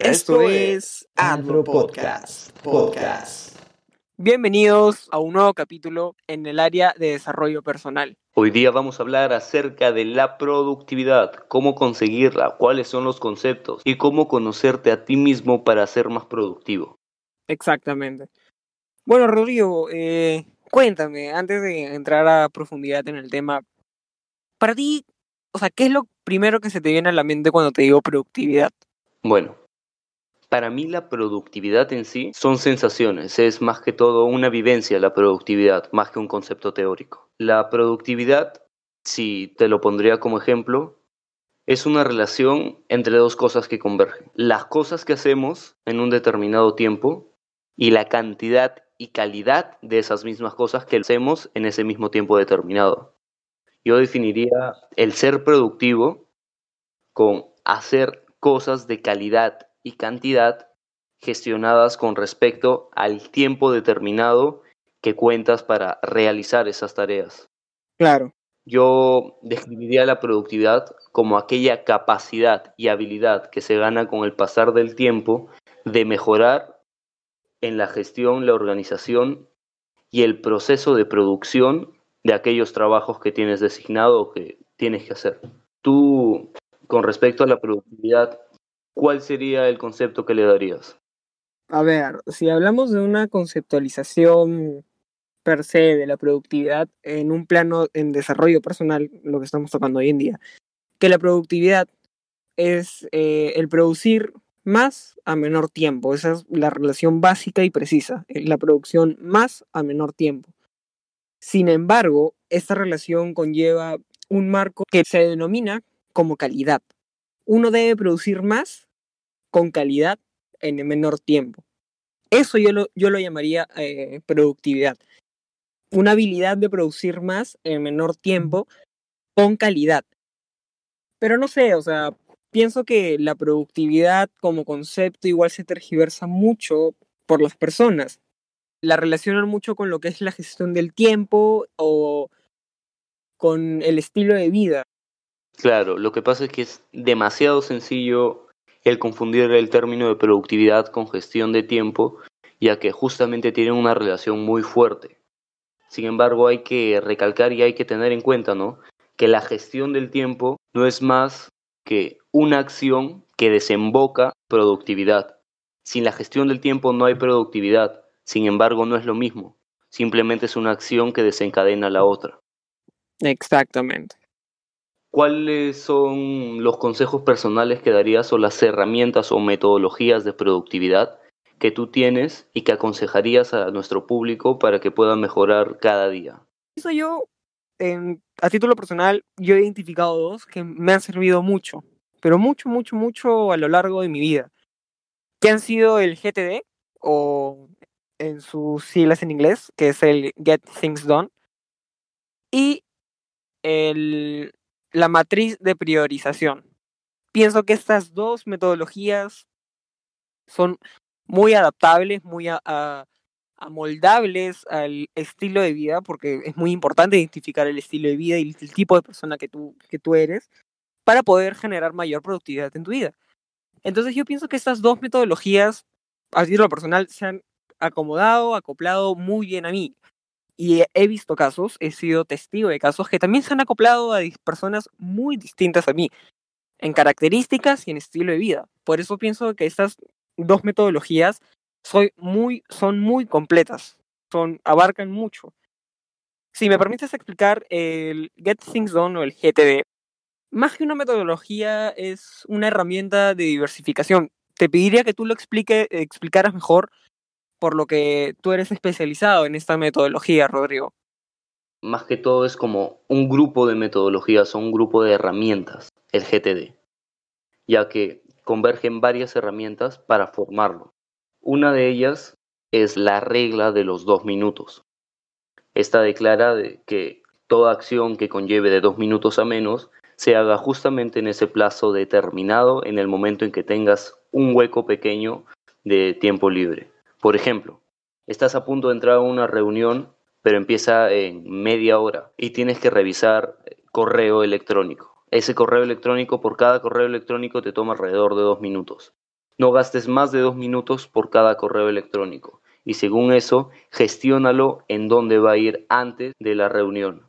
Esto es Adro Podcast. Podcast. Bienvenidos a un nuevo capítulo en el área de desarrollo personal. Hoy día vamos a hablar acerca de la productividad, cómo conseguirla, cuáles son los conceptos y cómo conocerte a ti mismo para ser más productivo. Exactamente. Bueno, Rodrigo, eh, cuéntame, antes de entrar a profundidad en el tema, para ti, o sea, ¿qué es lo primero que se te viene a la mente cuando te digo productividad? Bueno, para mí la productividad en sí son sensaciones, es más que todo una vivencia la productividad, más que un concepto teórico. La productividad, si te lo pondría como ejemplo, es una relación entre dos cosas que convergen. Las cosas que hacemos en un determinado tiempo y la cantidad y calidad de esas mismas cosas que hacemos en ese mismo tiempo determinado. Yo definiría el ser productivo con hacer cosas de calidad y cantidad gestionadas con respecto al tiempo determinado que cuentas para realizar esas tareas. Claro. Yo describiría la productividad como aquella capacidad y habilidad que se gana con el pasar del tiempo de mejorar en la gestión, la organización y el proceso de producción de aquellos trabajos que tienes designado o que tienes que hacer. Tú, con respecto a la productividad, ¿cuál sería el concepto que le darías? A ver, si hablamos de una conceptualización per se de la productividad en un plano en desarrollo personal, lo que estamos tocando hoy en día, que la productividad es eh, el producir más a menor tiempo. Esa es la relación básica y precisa, eh, la producción más a menor tiempo. Sin embargo, esta relación conlleva un marco que se denomina como calidad. Uno debe producir más con calidad en el menor tiempo. Eso yo lo, yo lo llamaría eh, productividad. Una habilidad de producir más en menor tiempo con calidad. Pero no sé, o sea, pienso que la productividad como concepto igual se tergiversa mucho por las personas. La relacionan mucho con lo que es la gestión del tiempo o con el estilo de vida. Claro, lo que pasa es que es demasiado sencillo el confundir el término de productividad con gestión de tiempo, ya que justamente tienen una relación muy fuerte. Sin embargo, hay que recalcar y hay que tener en cuenta, ¿no? Que la gestión del tiempo no es más que una acción que desemboca productividad. Sin la gestión del tiempo no hay productividad, sin embargo no es lo mismo, simplemente es una acción que desencadena la otra. Exactamente. ¿Cuáles son los consejos personales que darías o las herramientas o metodologías de productividad que tú tienes y que aconsejarías a nuestro público para que puedan mejorar cada día? Eso yo, a título personal, yo he identificado dos que me han servido mucho, pero mucho, mucho, mucho a lo largo de mi vida, que han sido el GTD o en sus siglas en inglés, que es el Get Things Done, y el la matriz de priorización. Pienso que estas dos metodologías son muy adaptables, muy amoldables al estilo de vida, porque es muy importante identificar el estilo de vida y el tipo de persona que tú, que tú eres para poder generar mayor productividad en tu vida. Entonces yo pienso que estas dos metodologías, a título personal, se han acomodado, acoplado muy bien a mí. Y he visto casos, he sido testigo de casos que también se han acoplado a personas muy distintas a mí, en características y en estilo de vida. Por eso pienso que estas dos metodologías soy muy, son muy completas, son, abarcan mucho. Si me permites explicar, el Get Things Done o el GTD, más que una metodología, es una herramienta de diversificación. Te pediría que tú lo explique, explicaras mejor por lo que tú eres especializado en esta metodología, Rodrigo. Más que todo es como un grupo de metodologías o un grupo de herramientas, el GTD, ya que convergen varias herramientas para formarlo. Una de ellas es la regla de los dos minutos. Esta declara que toda acción que conlleve de dos minutos a menos se haga justamente en ese plazo determinado en el momento en que tengas un hueco pequeño de tiempo libre. Por ejemplo, estás a punto de entrar a una reunión, pero empieza en media hora y tienes que revisar correo electrónico. Ese correo electrónico, por cada correo electrónico te toma alrededor de dos minutos. No gastes más de dos minutos por cada correo electrónico y según eso, gestiónalo en dónde va a ir antes de la reunión.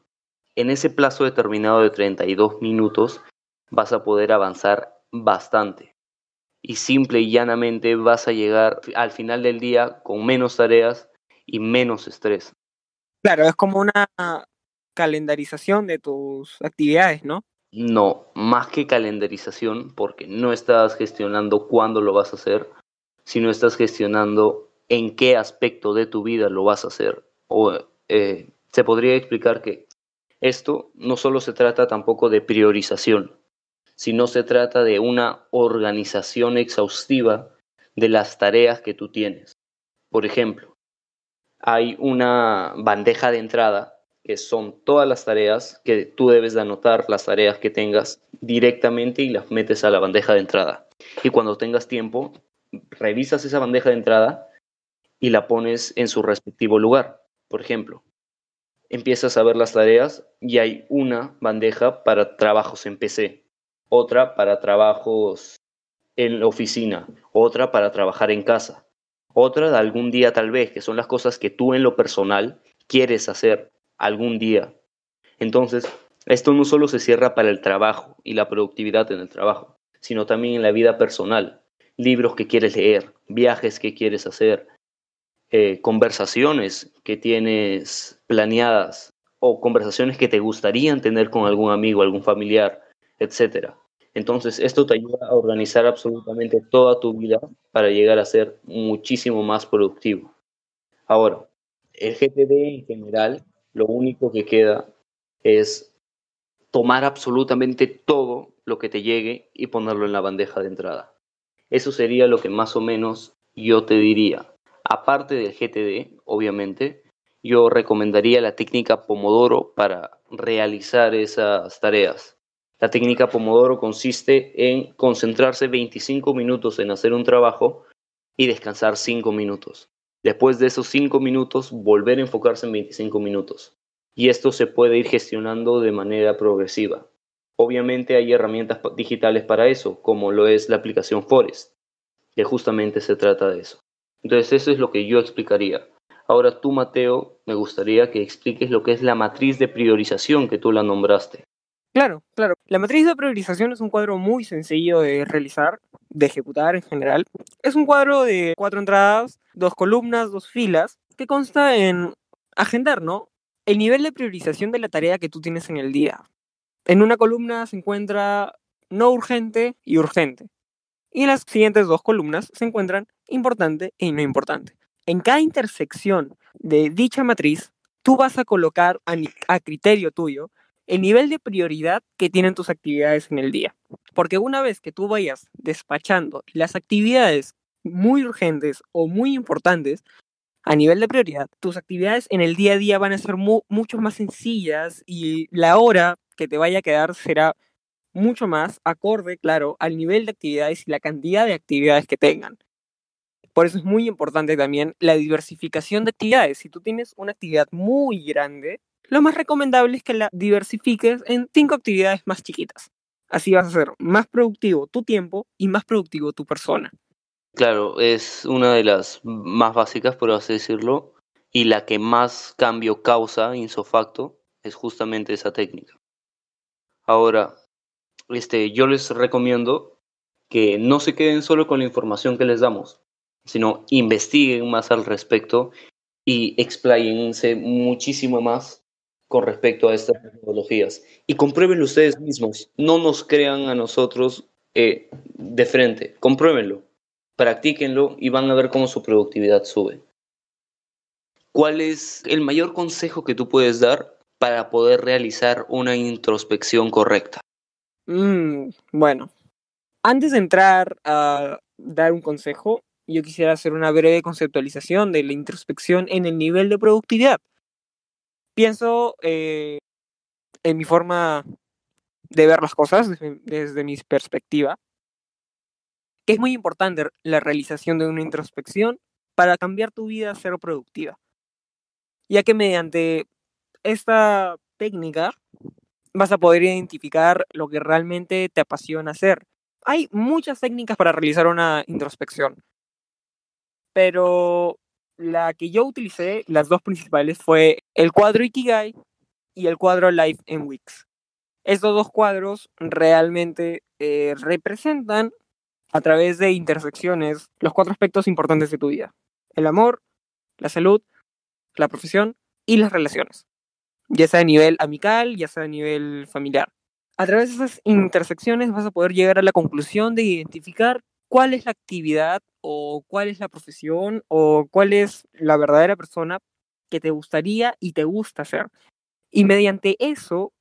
En ese plazo determinado de 32 minutos vas a poder avanzar bastante y simple y llanamente vas a llegar al final del día con menos tareas y menos estrés. Claro, es como una calendarización de tus actividades, ¿no? No, más que calendarización, porque no estás gestionando cuándo lo vas a hacer, sino estás gestionando en qué aspecto de tu vida lo vas a hacer. O eh, se podría explicar que esto no solo se trata tampoco de priorización, sino se trata de una organización exhaustiva de las tareas que tú tienes. Por ejemplo, hay una bandeja de entrada que son todas las tareas que tú debes de anotar, las tareas que tengas directamente y las metes a la bandeja de entrada. Y cuando tengas tiempo, revisas esa bandeja de entrada y la pones en su respectivo lugar. Por ejemplo, empiezas a ver las tareas y hay una bandeja para trabajos en PC, otra para trabajos en la oficina, otra para trabajar en casa, otra de algún día tal vez, que son las cosas que tú en lo personal quieres hacer algún día. Entonces, esto no solo se cierra para el trabajo y la productividad en el trabajo, sino también en la vida personal. Libros que quieres leer, viajes que quieres hacer, eh, conversaciones que tienes planeadas o conversaciones que te gustarían tener con algún amigo, algún familiar, etc. Entonces, esto te ayuda a organizar absolutamente toda tu vida para llegar a ser muchísimo más productivo. Ahora, el GTD en general, lo único que queda es tomar absolutamente todo lo que te llegue y ponerlo en la bandeja de entrada. Eso sería lo que más o menos yo te diría. Aparte del GTD, obviamente, yo recomendaría la técnica Pomodoro para realizar esas tareas. La técnica Pomodoro consiste en concentrarse 25 minutos en hacer un trabajo y descansar 5 minutos. Después de esos 5 minutos, volver a enfocarse en 25 minutos. Y esto se puede ir gestionando de manera progresiva. Obviamente hay herramientas digitales para eso, como lo es la aplicación Forest, que justamente se trata de eso. Entonces eso es lo que yo explicaría. Ahora tú, Mateo, me gustaría que expliques lo que es la matriz de priorización que tú la nombraste. Claro, claro. La matriz de priorización es un cuadro muy sencillo de realizar, de ejecutar en general. Es un cuadro de cuatro entradas, dos columnas, dos filas, que consta en agendar, ¿no? El nivel de priorización de la tarea que tú tienes en el día. En una columna se encuentra no urgente y urgente. Y en las siguientes dos columnas se encuentran importante y no importante. En cada intersección de dicha matriz, tú vas a colocar a, criterio tuyo el nivel de prioridad que tienen tus actividades en el día. Porque una vez que tú vayas despachando las actividades muy urgentes o muy importantes a nivel de prioridad, tus actividades en el día a día van a ser mucho más sencillas y la hora que te vaya a quedar será mucho más acorde, claro, al nivel de actividades y la cantidad de actividades que tengan. Por eso es muy importante también la diversificación de actividades. Si tú tienes una actividad muy grande, lo más recomendable es que la diversifiques en cinco actividades más chiquitas. Así vas a ser más productivo tu tiempo y más productivo tu persona. Claro, es una de las más básicas, por así decirlo, y la que más cambio causa, insofacto, es justamente esa técnica. Ahora, este, yo les recomiendo que no se queden solo con la información que les damos, sino investiguen más al respecto y expláyense muchísimo más con respecto a estas tecnologías. Y compruébenlo ustedes mismos, no nos crean a nosotros eh, de frente, compruébenlo, practíquenlo y van a ver cómo su productividad sube. ¿Cuál es el mayor consejo que tú puedes dar para poder realizar una introspección correcta? Mm, bueno, antes de entrar a dar un consejo, yo quisiera hacer una breve conceptualización de la introspección en el nivel de productividad. Pienso eh, en mi forma de ver las cosas desde, desde mi perspectiva, que es muy importante la realización de una introspección para cambiar tu vida a ser productiva, ya que mediante esta técnica vas a poder identificar lo que realmente te apasiona hacer, hay muchas técnicas para realizar una introspección, pero la que yo utilicé, las dos principales, fue el cuadro Ikigai y el cuadro Life en Wix. Estos dos cuadros realmente eh, representan a través de intersecciones los cuatro aspectos importantes de tu vida. El amor, la salud, la profesión y las relaciones. Ya sea a nivel amical, ya sea a nivel familiar. A través de esas intersecciones vas a poder llegar a la conclusión de identificar cuál es la actividad o cuál es la profesión o cuál es la verdadera persona que te gustaría y te gusta ser. Y mediante eso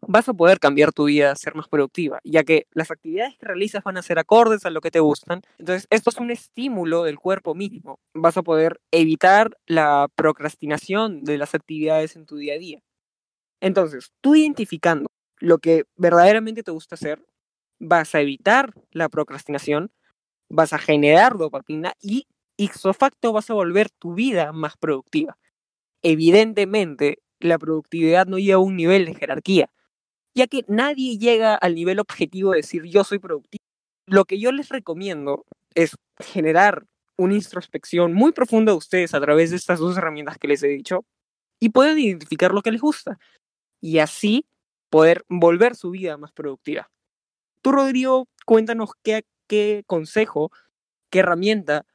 vas a poder cambiar tu vida, ser más productiva, ya que las actividades que realizas van a ser acordes a lo que te gustan. Entonces, esto es un estímulo del cuerpo mínimo. Vas a poder evitar la procrastinación de las actividades en tu día a día. Entonces, tú identificando lo que verdaderamente te gusta hacer, vas a evitar la procrastinación, vas a generar dopamina y ipso facto vas a volver tu vida más productiva. Evidentemente, la productividad no lleva a un nivel de jerarquía, ya que nadie llega al nivel objetivo de decir yo soy productivo. Lo que yo les recomiendo es generar una introspección muy profunda de ustedes a través de estas dos herramientas que les he dicho y pueden identificar lo que les gusta y así poder volver su vida más productiva. Tú, Rodrigo, cuéntanos qué, consejo, qué herramienta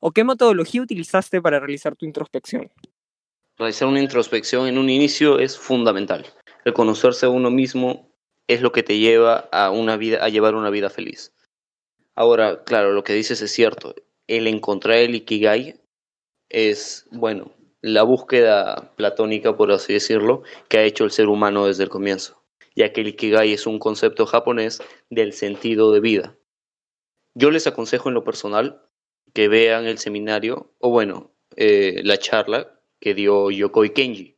o qué metodología utilizaste para realizar tu introspección. Realizar una introspección en un inicio es fundamental el conocerse a uno mismo es lo que te lleva a, una vida, a llevar una vida feliz. Ahora, claro, lo que dices es cierto. El encontrar el Ikigai es, bueno, la búsqueda platónica, por así decirlo, que ha hecho el ser humano desde el comienzo, ya que el Ikigai es un concepto japonés del sentido de vida. Yo les aconsejo en lo personal que vean el seminario, o bueno, eh, la charla que dio Yokoi Kenji,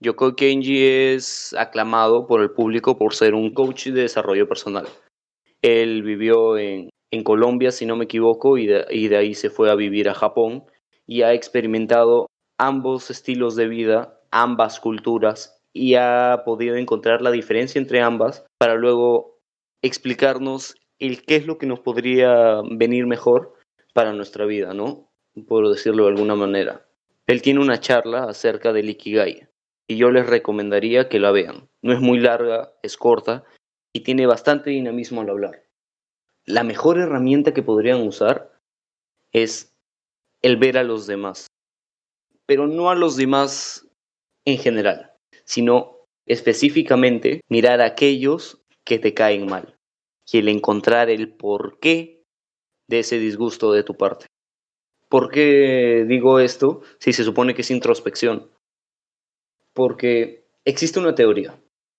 Yoko Kenji es aclamado por el público por ser un coach de desarrollo personal. Él vivió en, Colombia, si no me equivoco, y de, ahí se fue a vivir a Japón y ha experimentado ambos estilos de vida, ambas culturas, y ha podido encontrar la diferencia entre ambas para luego explicarnos el qué es lo que nos podría venir mejor para nuestra vida, ¿no? Por decirlo de alguna manera. Él tiene una charla acerca del Ikigai, y yo les recomendaría que la vean. No es muy larga, es corta y tiene bastante dinamismo al hablar. La mejor herramienta que podrían usar es el ver a los demás, pero no a los demás en general, sino específicamente mirar a aquellos que te caen mal y el encontrar el porqué de ese disgusto de tu parte. ¿Por qué digo esto si se supone que es introspección? porque existe una teoría,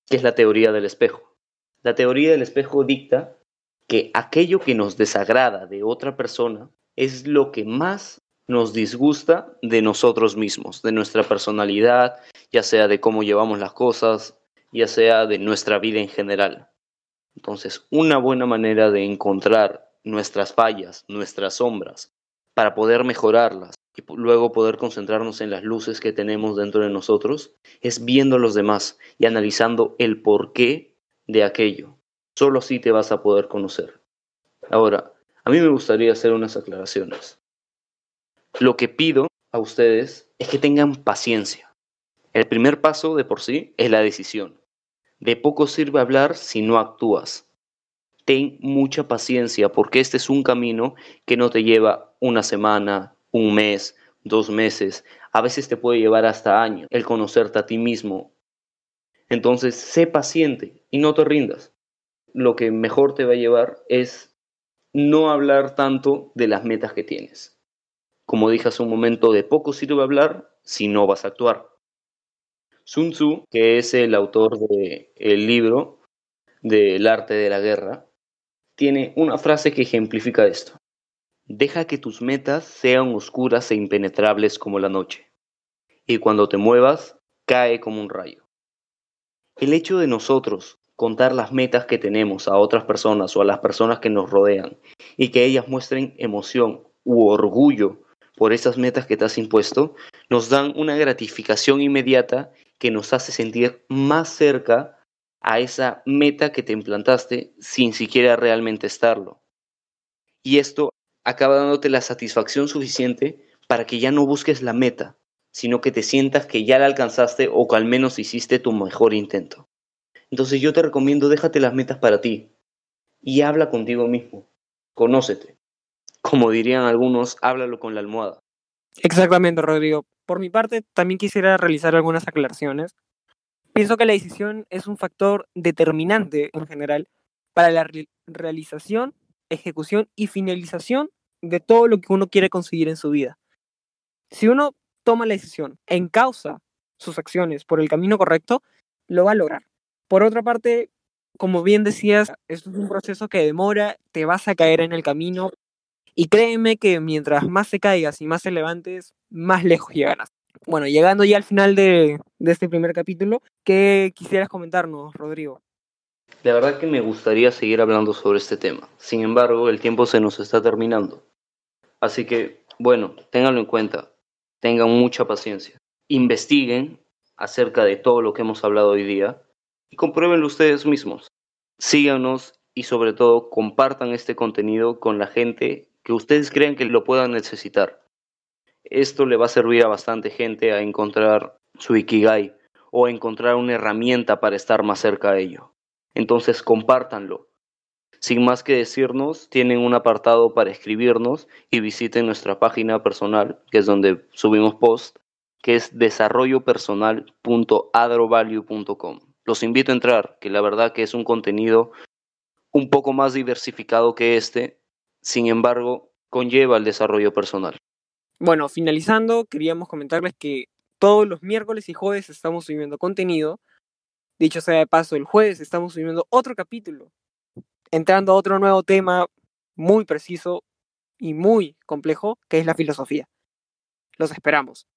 que es la teoría del espejo. La teoría del espejo dicta que aquello que nos desagrada de otra persona es lo que más nos disgusta de nosotros mismos, de nuestra personalidad, ya sea de cómo llevamos las cosas, ya sea de nuestra vida en general. Entonces, una buena manera de encontrar nuestras fallas, nuestras sombras, para poder mejorarlas y luego poder concentrarnos en las luces que tenemos dentro de nosotros, es viendo a los demás y analizando el porqué de aquello. Solo así te vas a poder conocer. Ahora, a mí me gustaría hacer unas aclaraciones. Lo que pido a ustedes es que tengan paciencia. El primer paso de por sí es la decisión. De poco sirve hablar si no actúas. Ten mucha paciencia porque este es un camino que no te lleva una semana, un mes, dos meses, a veces te puede llevar hasta años el conocerte a ti mismo. Entonces, sé paciente y no te rindas. Lo que mejor te va a llevar es no hablar tanto de las metas que tienes. Como dije hace un momento, de poco sirve hablar si no vas a actuar. Sun Tzu, que es el autor del el libro del arte de la guerra, tiene una frase que ejemplifica esto. Deja que tus metas sean oscuras e impenetrables como la noche, y cuando te muevas, cae como un rayo. El hecho de nosotros contar las metas que tenemos a otras personas o a las personas que nos rodean y que ellas muestren emoción u orgullo por esas metas que te has impuesto, nos dan una gratificación inmediata que nos hace sentir más cerca a esa meta que te implantaste sin siquiera realmente estarlo. Y esto acaba dándote la satisfacción suficiente para que ya no busques la meta, sino que te sientas que ya la alcanzaste o que al menos hiciste tu mejor intento. Entonces yo te recomiendo déjate las metas para ti y habla contigo mismo, conócete. Como dirían algunos, háblalo con la almohada. Exactamente, Rodrigo. Por mi parte, también quisiera realizar algunas aclaraciones. Pienso que la decisión es un factor determinante en general para la realización, ejecución y finalización de todo lo que uno quiere conseguir en su vida. Si uno toma la decisión, causa sus acciones por el camino correcto, lo va a lograr. Por otra parte, como bien decías, esto es un proceso que demora, te vas a caer en el camino y créeme que mientras más te caigas y más te levantes, más lejos llegarás. Bueno, llegando ya al final de, de este primer capítulo, ¿qué quisieras comentarnos, Rodrigo? La verdad que me gustaría seguir hablando sobre este tema. Sin embargo, el tiempo se nos está terminando. Así que, bueno, ténganlo en cuenta tengan mucha paciencia. Investiguen acerca de todo lo que hemos hablado hoy día y compruébenlo ustedes mismos. Síganos y sobre todo compartan este contenido con la gente que ustedes crean que lo puedan necesitar. Esto le va a servir a bastante gente a encontrar su Ikigai o a encontrar una herramienta para estar más cerca de ello. Entonces compártanlo sin más que decirnos, tienen un apartado para escribirnos y visiten nuestra página personal, que es donde subimos post, que es desarrollopersonal.adrovalue.com. Los invito a entrar, que la verdad que es un contenido un poco más diversificado que este, sin embargo, conlleva el desarrollo personal. Bueno, finalizando, queríamos comentarles que todos los miércoles y jueves estamos subiendo contenido. Dicho sea de paso, el jueves estamos subiendo otro capítulo entrando a otro nuevo tema muy preciso y muy complejo, que es la filosofía. Los esperamos.